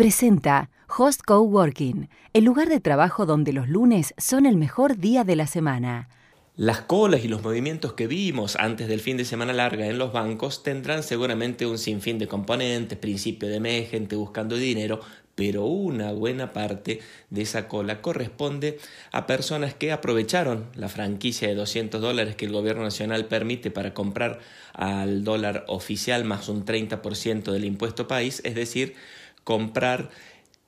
presenta Host Coworking, el lugar de trabajo donde los lunes son el mejor día de la semana. Las colas y los movimientos que vimos antes del fin de semana larga en los bancos tendrán seguramente un sinfín de componentes, principio de mes, gente buscando dinero, pero una buena parte de esa cola corresponde a personas que aprovecharon la franquicia de 200 dólares que el gobierno nacional permite para comprar al dólar oficial más un 30% del impuesto país, es decir, comprar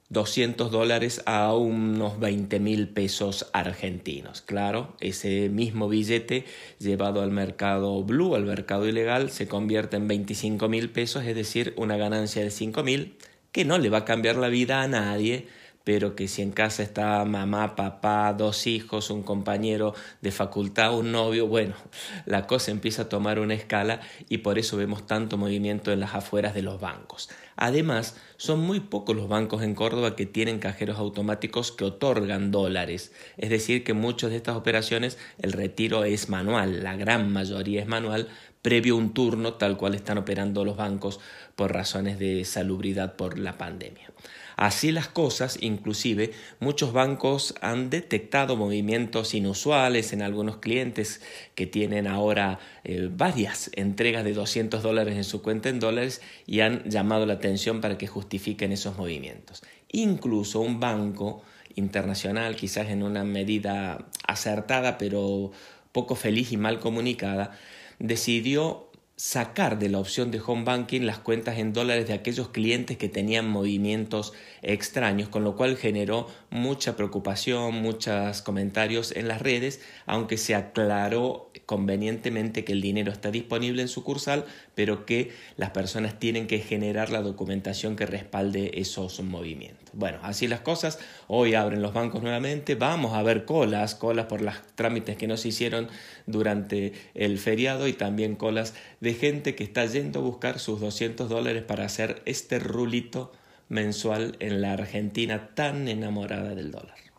200 dólares a unos 20 mil pesos argentinos. Claro, ese mismo billete llevado al mercado blue, al mercado ilegal, se convierte en 25 mil pesos, es decir, una ganancia de 5 mil, que no le va a cambiar la vida a nadie, pero que si en casa está mamá, papá, dos hijos, un compañero de facultad, un novio, bueno, la cosa empieza a tomar una escala y por eso vemos tanto movimiento en las afueras de los bancos. Además, son muy pocos los bancos en Córdoba que tienen cajeros automáticos que otorgan dólares, es decir, que muchas de estas operaciones el retiro es manual, la gran mayoría es manual, previo a un turno tal cual están operando los bancos por razones de salubridad por la pandemia. Así las cosas, inclusive, muchos bancos han detectado movimientos inusuales en algunos clientes que tienen ahora eh, varias entregas de 200 dólares en su cuenta en dólares y han llamado la atención para que justifiquen esos movimientos. Incluso un banco internacional, quizás en una medida acertada pero poco feliz y mal comunicada, decidió sacar de la opción de home banking las cuentas en dólares de aquellos clientes que tenían movimientos extraños, con lo cual generó mucha preocupación, muchos comentarios en las redes, aunque se aclaró convenientemente que el dinero está disponible en sucursal, pero que las personas tienen que generar la documentación que respalde esos movimientos. Bueno, así las cosas, hoy abren los bancos nuevamente, vamos a ver colas, colas por los trámites que no se hicieron durante el feriado y también colas de gente que está yendo a buscar sus 200 dólares para hacer este rulito mensual en la Argentina tan enamorada del dólar.